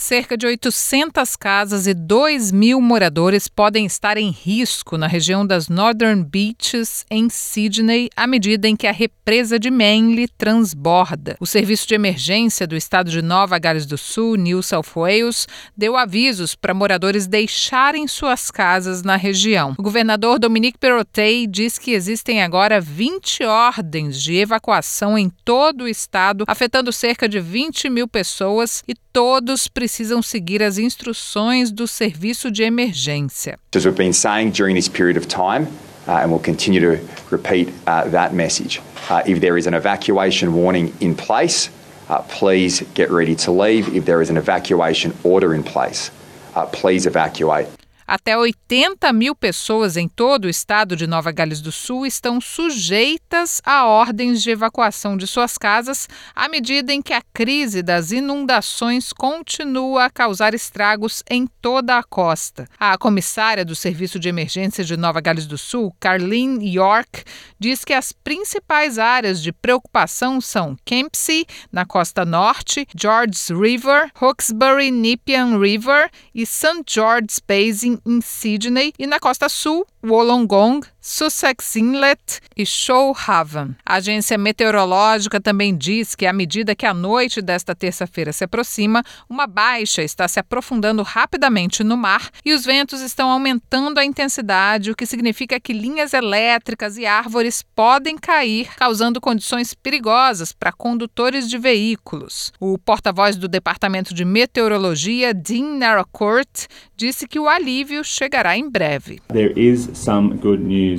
cerca de 800 casas e 2 mil moradores podem estar em risco na região das Northern Beaches, em Sydney, à medida em que a represa de Manly transborda. O Serviço de Emergência do estado de Nova Gales do Sul, New South Wales, deu avisos para moradores deixarem suas casas na região. O governador Dominique Perrottet diz que existem agora 20 ordens de evacuação em todo o estado, afetando cerca de 20 mil pessoas e todos precisam seguir as instruções do serviço de emergência. As we've been saying during this period of time, uh, and we'll continue to repeat uh, that message. Uh, if there is an evacuation warning in place, uh, please get ready to leave. If there is an evacuation order in place, uh, please evacuate. Até 80 mil pessoas em todo o estado de Nova Gales do Sul estão sujeitas a ordens de evacuação de suas casas à medida em que a crise das inundações continua a causar estragos em toda a costa. A comissária do Serviço de Emergência de Nova Gales do Sul, Carlene York, diz que as principais áreas de preocupação são Kempsey, na costa norte, Georges River, Hawkesbury Nepean River e St. George's Basin em Sydney e na costa sul, Wollongong, Sussex Inlet e Shoal Haven. A agência meteorológica também diz que, à medida que a noite desta terça-feira se aproxima, uma baixa está se aprofundando rapidamente no mar e os ventos estão aumentando a intensidade, o que significa que linhas elétricas e árvores podem cair, causando condições perigosas para condutores de veículos. O porta-voz do Departamento de Meteorologia, Dean Narracourt, disse que o alívio chegará em breve. There is some good news.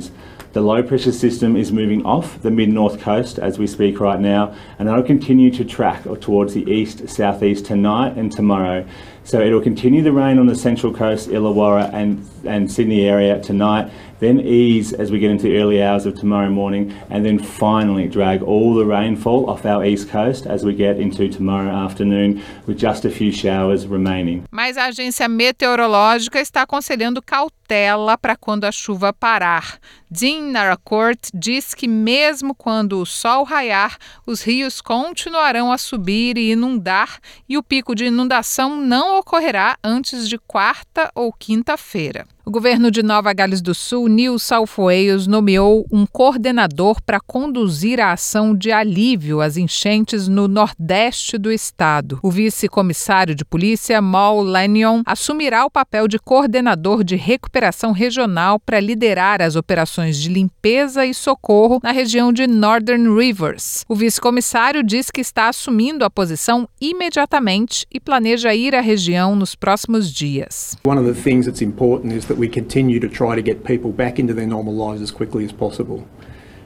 The low pressure system is moving off the mid north coast as we speak right now, and it'll continue to track towards the east southeast tonight and tomorrow. So it'll continue the rain on the central coast, Illawarra, and, and Sydney area tonight, then ease as we get into the early hours of tomorrow morning, and then finally drag all the rainfall off our east coast as we get into tomorrow afternoon, with just a few showers remaining. Mas a agência meteorológica está aconselhando cautela para quando a chuva parar. Dean Naracourt diz que mesmo quando o sol raiar, os rios continuarão a subir e inundar, e o pico de inundação não ocorrerá antes de quarta ou quinta-feira. O governo de Nova Gales do Sul, South Wales, nomeou um coordenador para conduzir a ação de alívio às enchentes no nordeste do estado. O vice-comissário de polícia, Mal Lanyon, assumirá o papel de coordenador de recuperação regional para liderar as operações de limpeza e socorro na região de Northern Rivers. O vice-comissário diz que está assumindo a posição imediatamente e planeja ir à região nos próximos dias. One of the things that's important is that we continue to try to get people back into their normal lives as quickly as possible.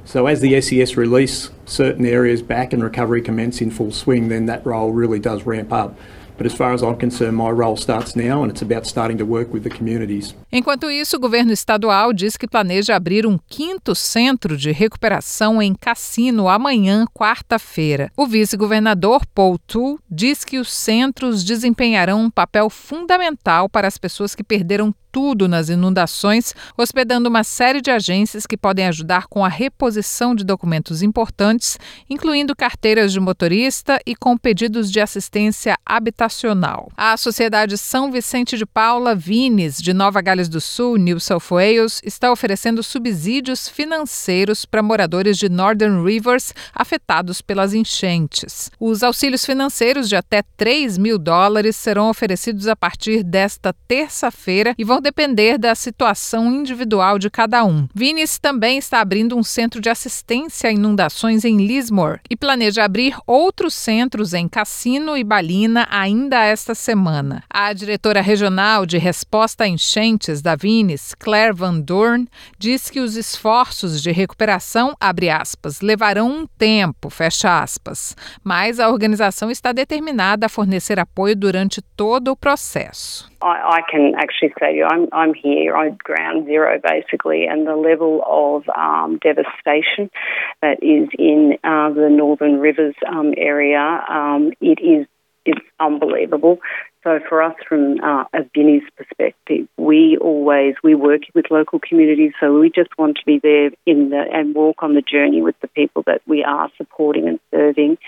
So as the SES release certain areas back and recovery commence in full swing, then that role really does ramp up. But as far as I'm concerned, my role starts now and it's about starting to work with the communities. Enquanto isso, o governo estadual diz que planeja abrir um quinto centro de recuperação em Cassino amanhã, quarta-feira. O vice-governador Paul Tu diz que os centros desempenharão um papel fundamental para as pessoas que perderam tudo nas inundações, hospedando uma série de agências que podem ajudar com a reposição de documentos importantes, incluindo carteiras de motorista e com pedidos de assistência habitacional. A Sociedade São Vicente de Paula Vines, de Nova Gales do Sul, New South Wales, está oferecendo subsídios financeiros para moradores de Northern Rivers afetados pelas enchentes. Os auxílios financeiros de até 3 mil dólares serão oferecidos a partir desta terça-feira e vão depender da situação individual de cada um. Vinis também está abrindo um centro de assistência a inundações em Lismore e planeja abrir outros centros em Cassino e Balina ainda esta semana. A diretora regional de resposta a enchentes da Vinis, Claire Van Dorn, diz que os esforços de recuperação, aspas, levarão um tempo, aspas, mas a organização está determinada a fornecer apoio durante todo o processo. I, I, can actually say I'm, I'm here on ground zero basically, and the level of um, devastation that is in uh, the Northern Rivers um, area, um, it is it's unbelievable. So for us, from uh, a Guinea's perspective, we always we work with local communities. So we just want to be there in the and walk on the journey with the people that we are supporting and serving.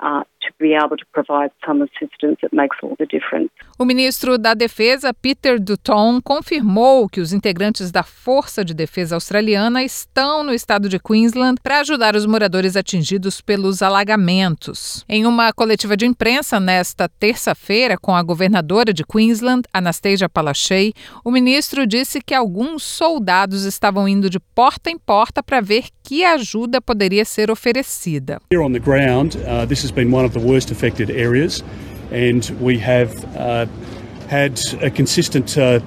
Uh, to be able to provide some assistance that makes all the difference. O ministro da Defesa, Peter Dutton, confirmou que os integrantes da Força de Defesa Australiana estão no estado de Queensland para ajudar os moradores atingidos pelos alagamentos. Em uma coletiva de imprensa nesta terça-feira com a governadora de Queensland, Anastasia Palaszczuk, o ministro disse que alguns soldados estavam indo de porta em porta para ver que ajuda poderia ser oferecida. Here on the ground, uh, this has been one of the worst affected areas, and we have uh, had a consistent, uh,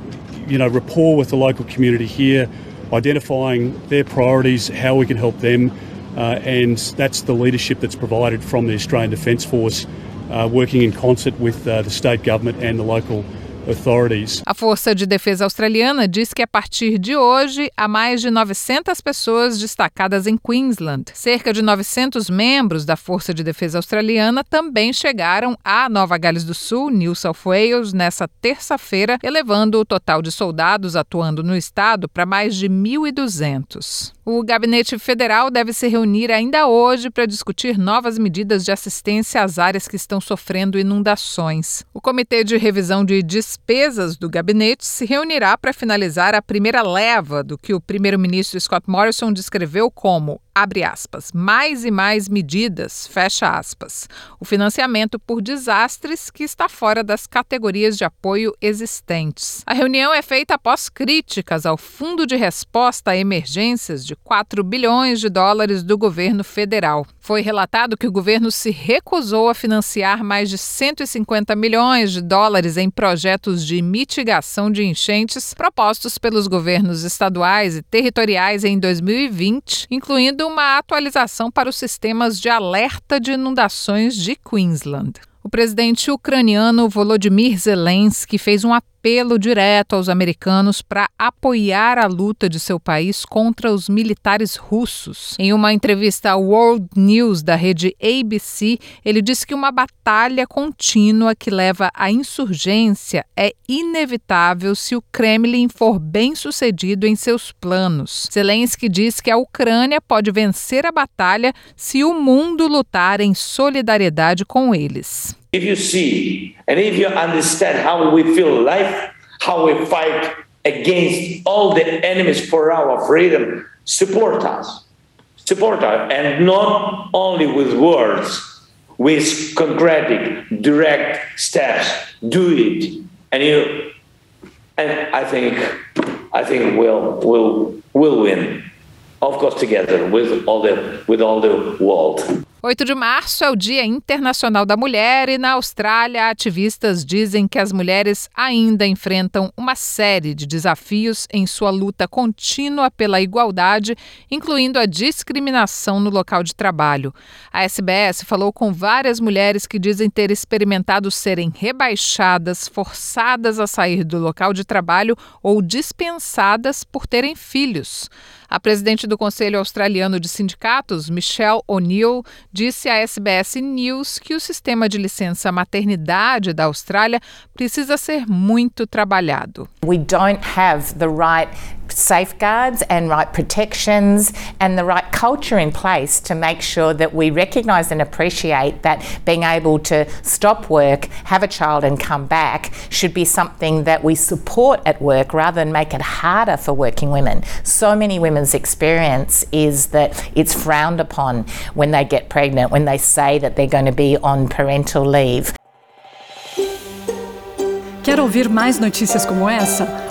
you know, rapport with the local community here, identifying their priorities, how we can help them, uh, and that's the leadership that's provided from the Australian Defence Force, uh, working in concert with uh, the state government and the local A Força de Defesa Australiana diz que a partir de hoje há mais de 900 pessoas destacadas em Queensland. Cerca de 900 membros da Força de Defesa Australiana também chegaram a Nova Gales do Sul, New South Wales, nessa terça-feira, elevando o total de soldados atuando no estado para mais de 1.200. O Gabinete Federal deve se reunir ainda hoje para discutir novas medidas de assistência às áreas que estão sofrendo inundações. O Comitê de Revisão de Despesas do gabinete se reunirá para finalizar a primeira leva do que o primeiro-ministro Scott Morrison descreveu como abre aspas, mais e mais medidas, fecha aspas, o financiamento por desastres que está fora das categorias de apoio existentes. A reunião é feita após críticas ao Fundo de Resposta a Emergências de 4 bilhões de dólares do governo federal. Foi relatado que o governo se recusou a financiar mais de 150 milhões de dólares em projetos de mitigação de enchentes propostos pelos governos estaduais e territoriais em 2020, incluindo uma atualização para os sistemas de alerta de inundações de Queensland. O presidente ucraniano Volodymyr Zelensky fez um apelo apelo direto aos americanos para apoiar a luta de seu país contra os militares russos. Em uma entrevista ao World News da rede ABC, ele disse que uma batalha contínua que leva à insurgência é inevitável se o Kremlin for bem sucedido em seus planos. Zelensky diz que a Ucrânia pode vencer a batalha se o mundo lutar em solidariedade com eles. If you see and if you understand how we feel life, how we fight against all the enemies for our freedom, support us. Support us. And not only with words, with concrete, direct steps. Do it. And you and I think I think we'll we'll we'll win. Of course together with all the with all the world. 8 de março é o Dia Internacional da Mulher e na Austrália, ativistas dizem que as mulheres ainda enfrentam uma série de desafios em sua luta contínua pela igualdade, incluindo a discriminação no local de trabalho. A SBS falou com várias mulheres que dizem ter experimentado serem rebaixadas, forçadas a sair do local de trabalho ou dispensadas por terem filhos. A presidente do Conselho Australiano de Sindicatos, Michelle O'Neill, disse à SBS News que o sistema de licença maternidade da Austrália precisa ser muito trabalhado. We don't have the right safeguards and right protections and the right culture in place to make sure that we recognise and appreciate that being able to stop work, have a child, and come back should be something that we support at work rather than make it harder for working women. So many women's experience is that it's frowned upon when they get pregnant, when they say that they're going to be on parental leave. Quer ouvir mais notícias como essa?